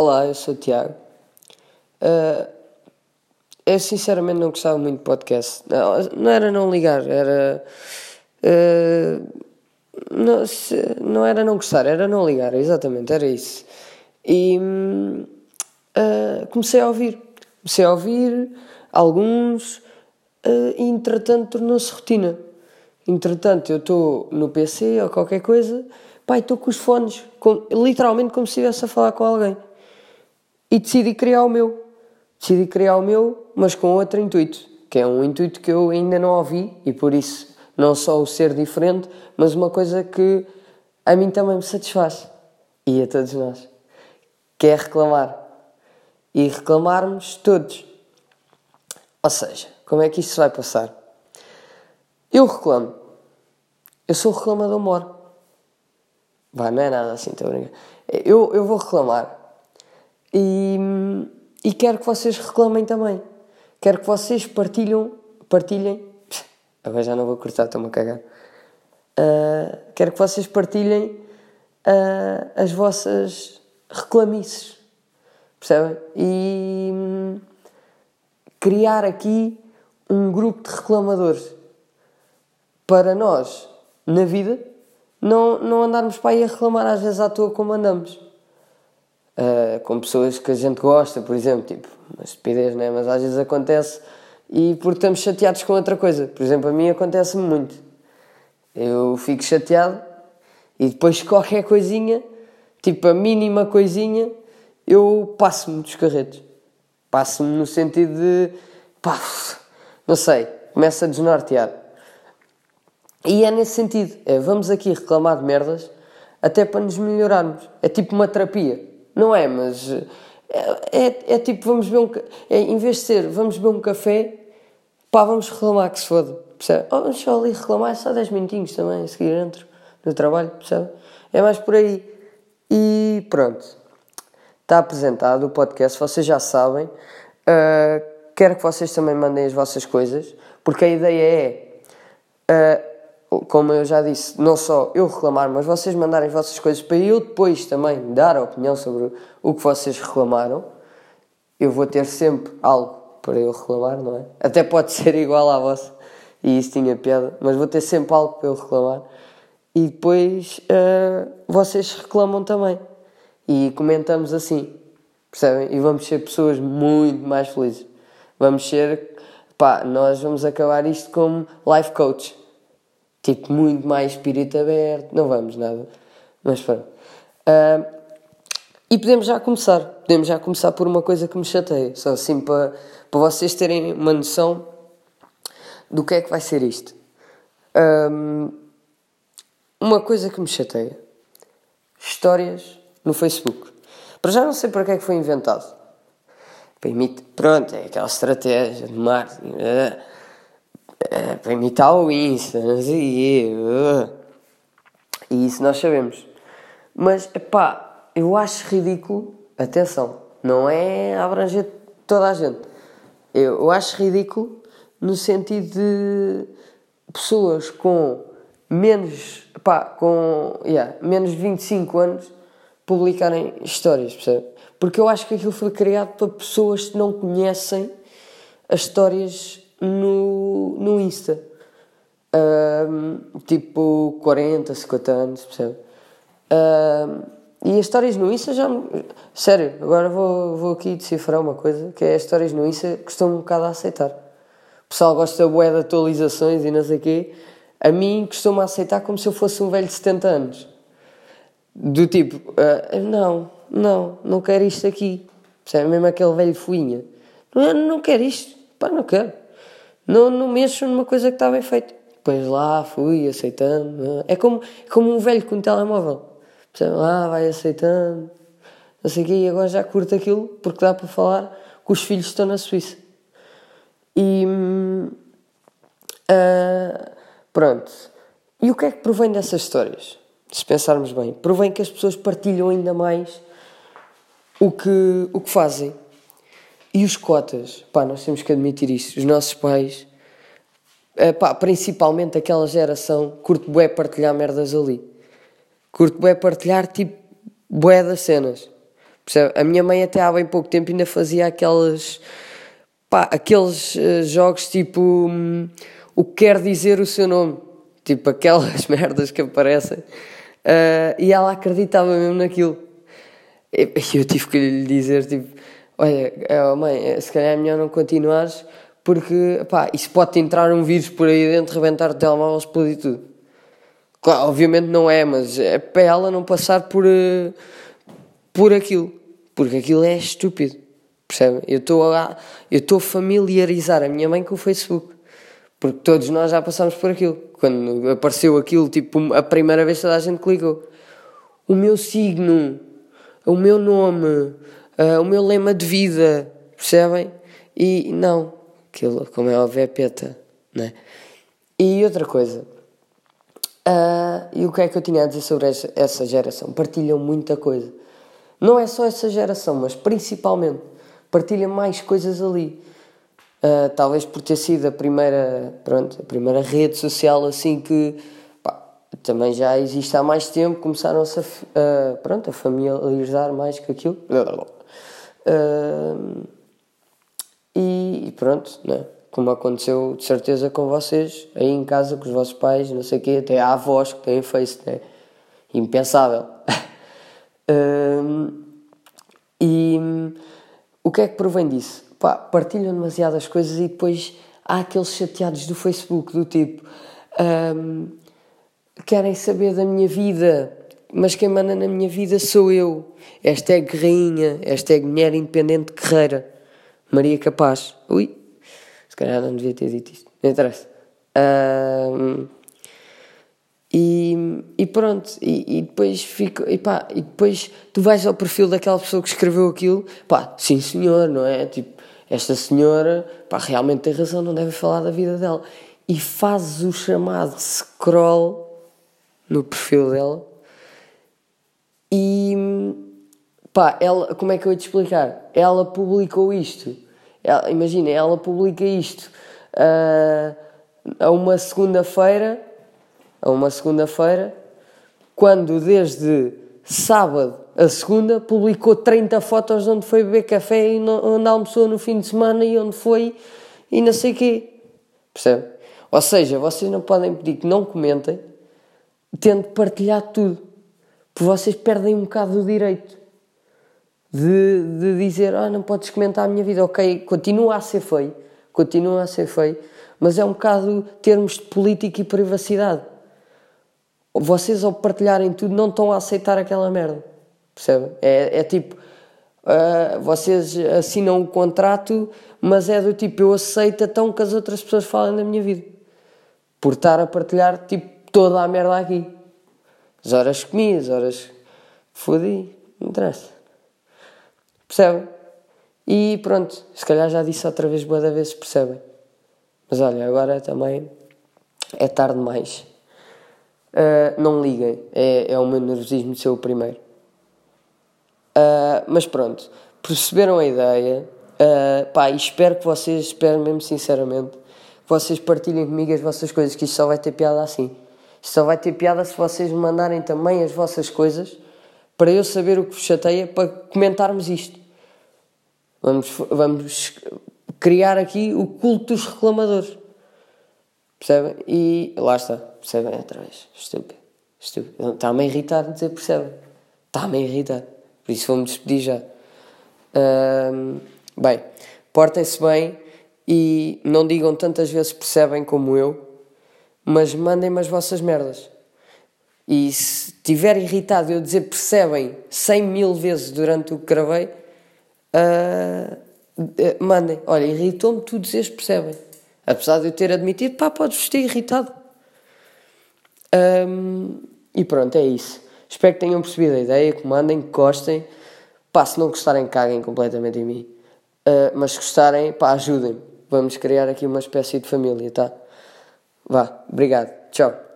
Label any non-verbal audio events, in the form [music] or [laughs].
Olá, eu sou o Tiago. Uh, eu sinceramente não gostava muito de podcast. Não, não era não ligar, era. Uh, não, se, não era não gostar, era não ligar, exatamente, era isso. E uh, comecei a ouvir. Comecei a ouvir alguns uh, e entretanto tornou-se rotina. Entretanto, eu estou no PC ou qualquer coisa, pai, estou com os fones, com, literalmente como se estivesse a falar com alguém. E decidi criar o meu. Decidi criar o meu, mas com outro intuito, que é um intuito que eu ainda não ouvi e por isso não só o ser diferente, mas uma coisa que a mim também me satisfaz e a todos nós, que é reclamar. E reclamarmos todos. Ou seja, como é que isto vai passar? Eu reclamo. Eu sou reclamador mor. Vai, não é nada assim, estou a brincar. Eu, eu vou reclamar. E, e quero que vocês reclamem também. Quero que vocês partilham, partilhem. [laughs] Agora já não vou cortar, estou-me a cagar. Uh, quero que vocês partilhem uh, as vossas reclamices. Percebem? E hum, criar aqui um grupo de reclamadores para nós, na vida, não, não andarmos para aí a reclamar às vezes à toa como andamos uh, com pessoas que a gente gosta, por exemplo, tipo, uma estupidez, né? Mas às vezes acontece e porque estamos chateados com outra coisa. Por exemplo, a mim acontece-me muito. Eu fico chateado e depois qualquer coisinha, tipo a mínima coisinha, eu passo-me dos carretos. Passo-me no sentido de, pá, não sei, começa a desnortear. E é nesse sentido, é, vamos aqui reclamar de merdas até para nos melhorarmos. É tipo uma terapia. Não é, mas é, é, é tipo, vamos beber um é, em vez de ser, vamos beber um café, pá, vamos reclamar que se foda, percebe? Oh, vamos só ali reclamar, só 10 minutinhos também, a seguir entro no trabalho, percebe? É mais por aí. E pronto, está apresentado o podcast, vocês já sabem. Uh, quero que vocês também mandem as vossas coisas, porque a ideia é. Uh, como eu já disse, não só eu reclamar, mas vocês mandarem as vossas coisas para eu depois também dar a opinião sobre o que vocês reclamaram, eu vou ter sempre algo para eu reclamar, não é? Até pode [laughs] ser igual à vossa, e isso tinha piada, mas vou ter sempre algo para eu reclamar. E depois uh, vocês reclamam também. E comentamos assim, percebem? E vamos ser pessoas muito mais felizes. Vamos ser, pá, nós vamos acabar isto como life coach tipo, muito mais espírito aberto. Não vamos nada. Mas pronto. Uh, e podemos já começar. Podemos já começar por uma coisa que me chateia. Só assim para, para vocês terem uma noção do que é que vai ser isto. Um, uma coisa que me chateia. Histórias no Facebook. Para já não sei para que é que foi inventado. Pronto, é aquela estratégia de marketing. Uh, é, para imitar o Insta, não sei uh. E isso nós sabemos. Mas, pá, eu acho ridículo, atenção, não é abranger toda a gente. Eu, eu acho ridículo no sentido de pessoas com menos, pá, com, yeah, menos de 25 anos publicarem histórias, percebe? Porque eu acho que aquilo foi criado para pessoas que não conhecem as histórias no, no Insta. Um, tipo 40, 50 anos, percebe? Um, e as histórias no Insta já. Sério, agora vou, vou aqui decifrar uma coisa: que é as histórias no Insta costumam um bocado a aceitar. O pessoal gosta bué de atualizações e não sei o quê. A mim costuma aceitar como se eu fosse um velho de 70 anos. Do tipo, uh, não, não, não quero isto aqui. Percebe? Mesmo aquele velho fuinha. Não, não quero isto. Pá, não quero. Não, não mexo numa coisa que está bem feita. Depois lá fui aceitando. É como, é como um velho com um telemóvel. Lá vai aceitando. Não sei o quê, e agora já curto aquilo porque dá para falar que os filhos estão na Suíça. E. Uh, pronto. E o que é que provém dessas histórias? Se pensarmos bem, provém que as pessoas partilham ainda mais o que, o que fazem. E os cotas, pá, nós temos que admitir isso. Os nossos pais, é, pá, principalmente aquela geração, curto bué partilhar merdas ali. Curto bué partilhar, tipo, bué das cenas. Percebe? A minha mãe até há bem pouco tempo ainda fazia aqueles, pá, aqueles uh, jogos tipo um, o que quer dizer o seu nome. Tipo aquelas [laughs] merdas que aparecem. Uh, e ela acreditava mesmo naquilo. E eu tive que lhe dizer, tipo, olha, oh mãe, se calhar é melhor não continuares porque, pá, isso pode entrar um vírus por aí dentro, rebentar o telemóvel, explodir tudo. Claro, obviamente não é, mas é para ela não passar por, uh, por aquilo. Porque aquilo é estúpido. Percebe? Eu estou a, eu estou familiarizar a minha mãe com o Facebook. Porque todos nós já passamos por aquilo. Quando apareceu aquilo, tipo, a primeira vez toda a gente clicou. O meu signo, o meu nome, uh, o meu lema de vida, percebem? E não, aquilo, como é óbvio, é peta, né? E outra coisa, uh, e o que é que eu tinha a dizer sobre essa, geração? Partilham muita coisa. Não é só essa geração, mas principalmente partilham mais coisas ali. Uh, talvez por ter sido a primeira, pronto, a primeira rede social assim que pá, também já existe há mais tempo, começaram-se a, uh, pronto, a familiarizar mais com aquilo. Uh, e, pronto, né? como aconteceu de certeza com vocês, aí em casa, com os vossos pais, não sei o quê, até há avós que têm Face, né? impensável. [laughs] e o que é que provém disso? pá, partilham demasiadas coisas e depois há aqueles chateados do Facebook do tipo um, querem saber da minha vida, mas quem manda na minha vida sou eu. Esta é guerrinha, esta é mulher independente guerreira. Maria Capaz. Ui, se calhar não devia ter dito isto. Não interessa. Um, e, e pronto, e, e, depois fico, e pá, e depois tu vais ao perfil daquela pessoa que escreveu aquilo, pá, sim senhor, não é? Tipo, esta senhora, pá, realmente tem razão, não deve falar da vida dela. E fazes o chamado scroll no perfil dela e pá, ela, como é que eu ia te explicar? Ela publicou isto. Ela, imagina, ela publica isto uh, a uma segunda-feira, a uma segunda-feira, quando desde sábado a segunda publicou 30 fotos de onde foi beber café e onde almoçou no fim de semana e onde foi e não sei quê. Percebe? Ou seja, vocês não podem pedir que não comentem tendo partilhar tudo. Vocês perdem um bocado do direito de, de dizer ah, não podes comentar a minha vida. Ok, continua a ser feio, continua a ser feio, mas é um bocado termos de política e privacidade. Vocês, ao partilharem tudo, não estão a aceitar aquela merda. Percebe? É, é tipo, uh, vocês assinam o contrato, mas é do tipo, eu aceito então que as outras pessoas falem da minha vida. Por estar a partilhar, tipo, toda a merda aqui. As horas comi, as horas fodi, não interessa. Percebem? E pronto, se calhar já disse outra vez boa da vez, percebem? Mas olha, agora também é tarde demais. Uh, não liguem, é, é o meu nervosismo de ser o primeiro. Uh, mas pronto, perceberam a ideia. Uh, pá, espero que vocês, espero mesmo sinceramente, que vocês partilhem comigo as vossas coisas, que isto só vai ter piada assim. Só vai ter piada se vocês me mandarem também as vossas coisas para eu saber o que vos chateia para comentarmos isto. Vamos, vamos criar aqui o culto dos reclamadores. Percebem? E lá está. Percebem? Outra vez. Estúpido. Estúpido. Está-me a irritar dizer percebem. Está-me a irritar. Por isso vou-me despedir já. bem, portem-se bem e não digam tantas vezes percebem como eu, mas mandem-me as vossas merdas. E se estiver irritado eu dizer percebem 100 mil vezes durante o que gravei, uh, mandem. Olha, irritou-me tu dizeres percebem. Apesar de eu ter admitido, pá, podes ter irritado. Um, e pronto, é isso. Espero que tenham percebido a ideia, que mandem, que gostem. Pá, se não gostarem, caguem completamente em mim. Uh, mas se gostarem, pá, ajudem-me. Vamos criar aqui uma espécie de família, tá? Vá, obrigado. Tchau.